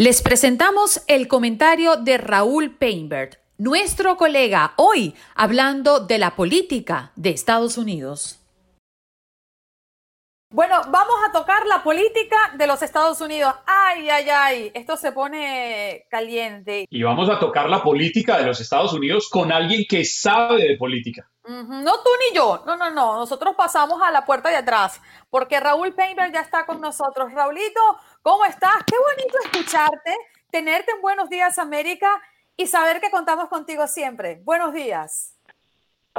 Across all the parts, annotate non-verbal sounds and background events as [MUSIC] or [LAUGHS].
Les presentamos el comentario de Raúl Painbert, nuestro colega, hoy hablando de la política de Estados Unidos. Bueno, vamos a tocar la política de los Estados Unidos. Ay, ay, ay, esto se pone caliente. Y vamos a tocar la política de los Estados Unidos con alguien que sabe de política. No tú ni yo, no, no, no, nosotros pasamos a la puerta de atrás, porque Raúl Painter ya está con nosotros. Raulito, ¿cómo estás? Qué bonito escucharte, tenerte en Buenos Días América y saber que contamos contigo siempre. Buenos días.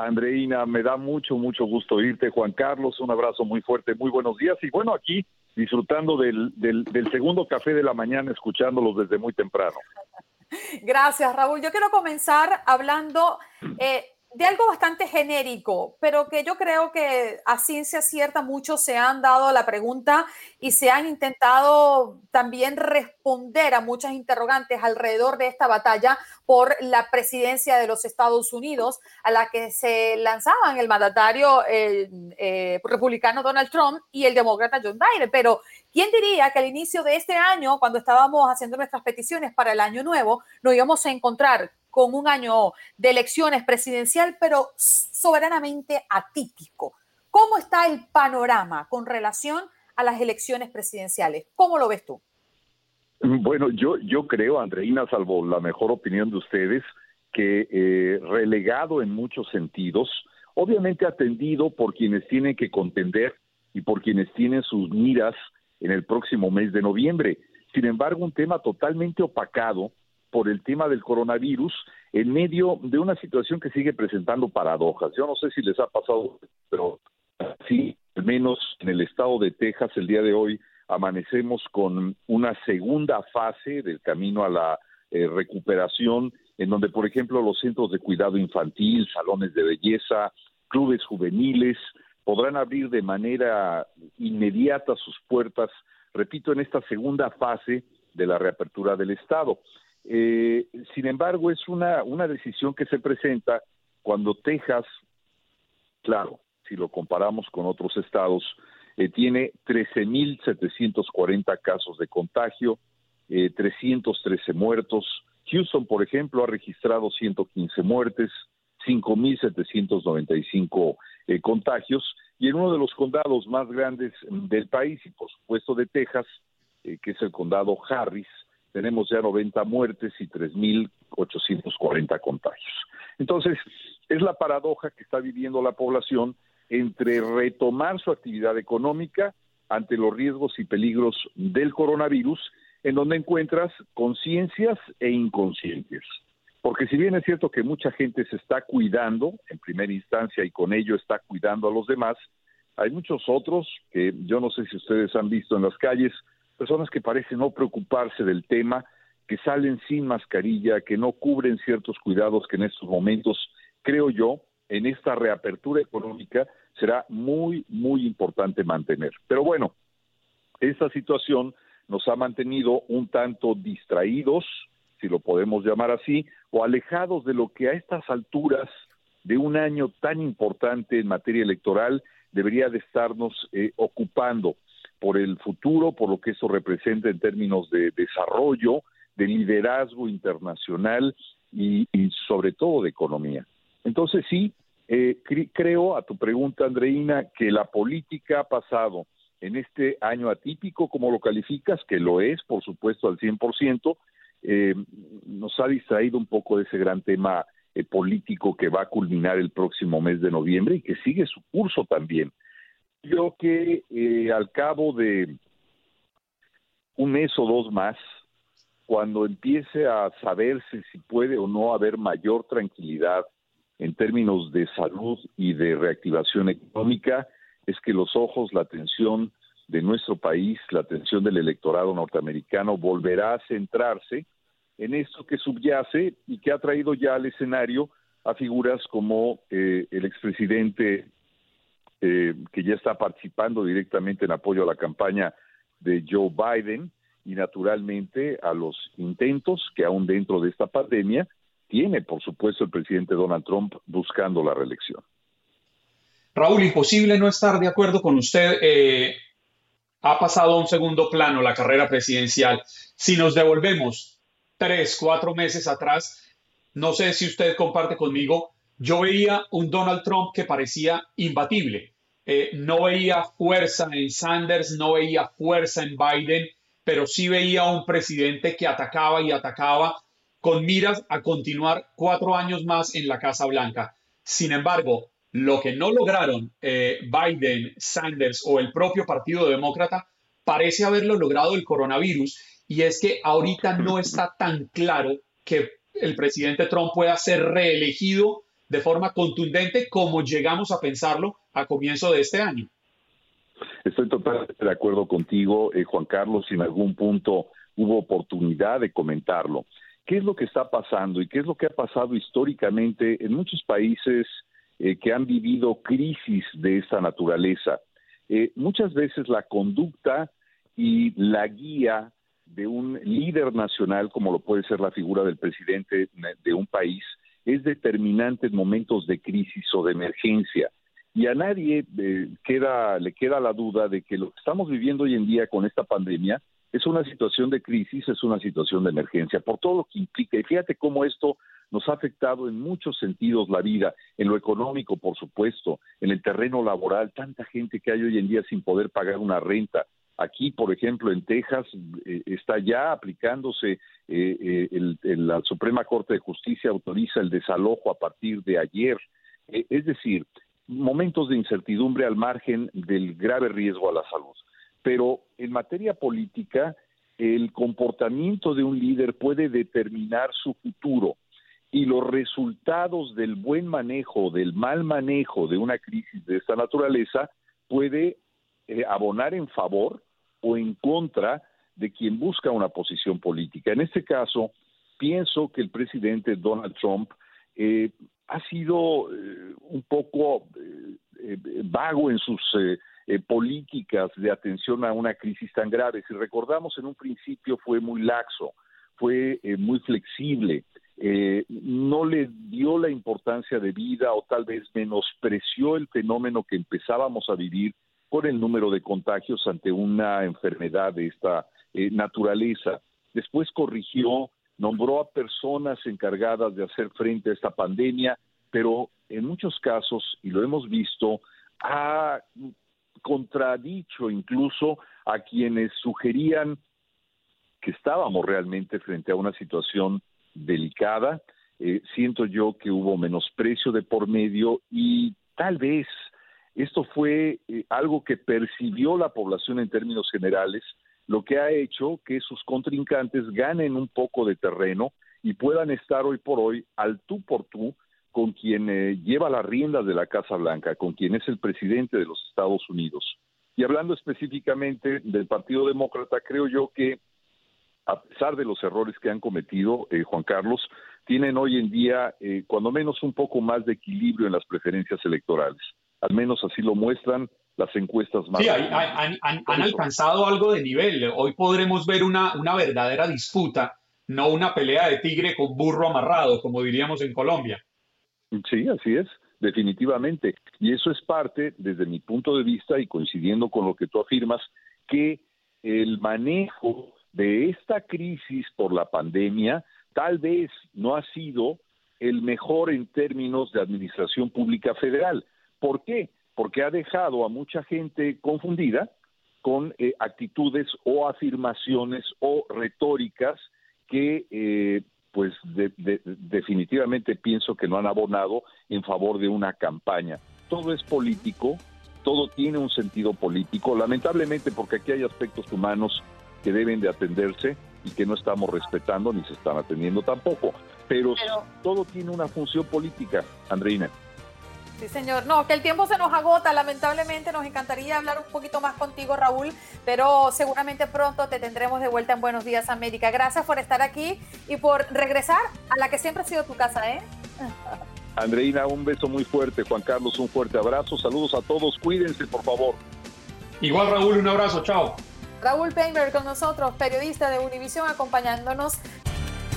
Andreina, me da mucho, mucho gusto irte. Juan Carlos, un abrazo muy fuerte, muy buenos días. Y bueno, aquí disfrutando del, del, del segundo café de la mañana, escuchándolos desde muy temprano. Gracias, Raúl. Yo quiero comenzar hablando eh, de algo bastante genérico, pero que yo creo que a ciencia cierta muchos se han dado la pregunta y se han intentado también responder a muchas interrogantes alrededor de esta batalla por la presidencia de los Estados Unidos, a la que se lanzaban el mandatario eh, republicano Donald Trump y el demócrata John Biden. Pero, ¿quién diría que al inicio de este año, cuando estábamos haciendo nuestras peticiones para el año nuevo, nos íbamos a encontrar con un año de elecciones presidencial, pero soberanamente atípico. ¿Cómo está el panorama con relación a las elecciones presidenciales? ¿Cómo lo ves tú? Bueno, yo, yo creo, Andreina, salvo la mejor opinión de ustedes, que eh, relegado en muchos sentidos, obviamente atendido por quienes tienen que contender y por quienes tienen sus miras en el próximo mes de noviembre. Sin embargo, un tema totalmente opacado por el tema del coronavirus en medio de una situación que sigue presentando paradojas. Yo no sé si les ha pasado, pero sí, al menos en el estado de Texas el día de hoy amanecemos con una segunda fase del camino a la eh, recuperación, en donde, por ejemplo, los centros de cuidado infantil, salones de belleza, clubes juveniles, podrán abrir de manera inmediata sus puertas, repito, en esta segunda fase de la reapertura del Estado. Eh, sin embargo, es una, una decisión que se presenta cuando Texas, claro, si lo comparamos con otros estados, eh, tiene 13.740 casos de contagio, eh, 313 muertos. Houston, por ejemplo, ha registrado 115 muertes, 5.795 eh, contagios, y en uno de los condados más grandes del país, y por supuesto de Texas, eh, que es el condado Harris, tenemos ya 90 muertes y 3.840 contagios. Entonces, es la paradoja que está viviendo la población entre retomar su actividad económica ante los riesgos y peligros del coronavirus en donde encuentras conciencias e inconscientes. Porque si bien es cierto que mucha gente se está cuidando en primera instancia y con ello está cuidando a los demás, hay muchos otros que yo no sé si ustedes han visto en las calles, personas que parecen no preocuparse del tema, que salen sin mascarilla, que no cubren ciertos cuidados que en estos momentos, creo yo, en esta reapertura económica será muy, muy importante mantener. Pero bueno, esta situación nos ha mantenido un tanto distraídos, si lo podemos llamar así, o alejados de lo que a estas alturas de un año tan importante en materia electoral debería de estarnos eh, ocupando por el futuro, por lo que eso representa en términos de desarrollo, de liderazgo internacional y, sobre todo de economía. Entonces sí, eh, creo a tu pregunta, Andreina, que la política ha pasado en este año atípico, como lo calificas, que lo es, por supuesto, al 100%, eh, nos ha distraído un poco de ese gran tema eh, político que va a culminar el próximo mes de noviembre y que sigue su curso también. Yo que eh, al cabo de un mes o dos más, cuando empiece a saberse si puede o no haber mayor tranquilidad en términos de salud y de reactivación económica, es que los ojos, la atención de nuestro país, la atención del electorado norteamericano volverá a centrarse en esto que subyace y que ha traído ya al escenario a figuras como eh, el expresidente eh, que ya está participando directamente en apoyo a la campaña de Joe Biden y naturalmente a los intentos que aún dentro de esta pandemia tiene, por supuesto, el presidente Donald Trump buscando la reelección. Raúl, imposible no estar de acuerdo con usted. Eh, ha pasado a un segundo plano la carrera presidencial. Si nos devolvemos tres, cuatro meses atrás, no sé si usted comparte conmigo, yo veía un Donald Trump que parecía imbatible. Eh, no veía fuerza en Sanders, no veía fuerza en Biden, pero sí veía un presidente que atacaba y atacaba con miras a continuar cuatro años más en la Casa Blanca. Sin embargo, lo que no lograron eh, Biden, Sanders o el propio Partido Demócrata parece haberlo logrado el coronavirus y es que ahorita no está tan claro que el presidente Trump pueda ser reelegido de forma contundente como llegamos a pensarlo a comienzo de este año. Estoy totalmente de acuerdo contigo, eh, Juan Carlos, si en algún punto hubo oportunidad de comentarlo. ¿Qué es lo que está pasando y qué es lo que ha pasado históricamente en muchos países eh, que han vivido crisis de esta naturaleza. Eh, muchas veces la conducta y la guía de un líder nacional, como lo puede ser la figura del presidente de un país, es determinante en momentos de crisis o de emergencia. Y a nadie eh, queda, le queda la duda de que lo que estamos viviendo hoy en día con esta pandemia es una situación de crisis, es una situación de emergencia, por todo lo que implica. Y fíjate cómo esto nos ha afectado en muchos sentidos la vida, en lo económico, por supuesto, en el terreno laboral, tanta gente que hay hoy en día sin poder pagar una renta. Aquí, por ejemplo, en Texas eh, está ya aplicándose, eh, eh, la Suprema Corte de Justicia autoriza el desalojo a partir de ayer. es decir, momentos de incertidumbre al margen del grave riesgo a la salud. Pero en materia política, el comportamiento de un líder puede determinar su futuro y los resultados del buen manejo o del mal manejo de una crisis de esta naturaleza puede abonar en favor o en contra de quien busca una posición política. En este caso, pienso que el presidente Donald Trump eh, ha sido eh, un poco vago en sus políticas de atención a una crisis tan grave. Si recordamos, en un principio fue muy laxo, fue muy flexible, eh, no le dio la importancia de vida o tal vez menospreció el fenómeno que empezábamos a vivir con el número de contagios ante una enfermedad de esta eh, naturaleza. Después corrigió, nombró a personas encargadas de hacer frente a esta pandemia, pero en muchos casos, y lo hemos visto, ha contradicho incluso a quienes sugerían que estábamos realmente frente a una situación delicada. Eh, siento yo que hubo menosprecio de por medio y tal vez esto fue eh, algo que percibió la población en términos generales lo que ha hecho que sus contrincantes ganen un poco de terreno y puedan estar hoy por hoy al tú por tú con quien eh, lleva las riendas de la Casa Blanca, con quien es el presidente de los Estados Unidos. Y hablando específicamente del Partido Demócrata, creo yo que a pesar de los errores que han cometido, eh, Juan Carlos, tienen hoy en día cuando menos un poco más de equilibrio en las preferencias electorales. Al menos así lo muestran las encuestas más. Sí, han, alcanzado algo de nivel. Hoy podremos ver una, una verdadera disputa, no una pelea de tigre con burro amarrado, como diríamos en Colombia. Sí, así es, definitivamente. Y eso es parte, desde mi punto de vista, y coincidiendo con lo que tú afirmas, que el manejo de esta crisis por la pandemia tal vez no ha sido el mejor en términos de administración pública federal. ¿Por qué? Porque ha dejado a mucha gente confundida con eh, actitudes o afirmaciones o retóricas que eh, pues definitivamente pienso que no han abonado en favor de una campaña. Todo es político, todo tiene un sentido político, lamentablemente porque aquí hay aspectos humanos que deben de atenderse y que no estamos respetando ni se están atendiendo tampoco. Pero, Pero... todo tiene una función política, Andreina. Sí, señor. No, que el tiempo se nos agota, lamentablemente. Nos encantaría hablar un poquito más contigo, Raúl, pero seguramente pronto te tendremos de vuelta en Buenos Días, América. Gracias por estar aquí y por regresar a la que siempre ha sido tu casa, ¿eh? [LAUGHS] Andreina, un beso muy fuerte. Juan Carlos, un fuerte abrazo. Saludos a todos. Cuídense, por favor. Igual, Raúl, un abrazo. Chao. Raúl Painter con nosotros, periodista de Univision, acompañándonos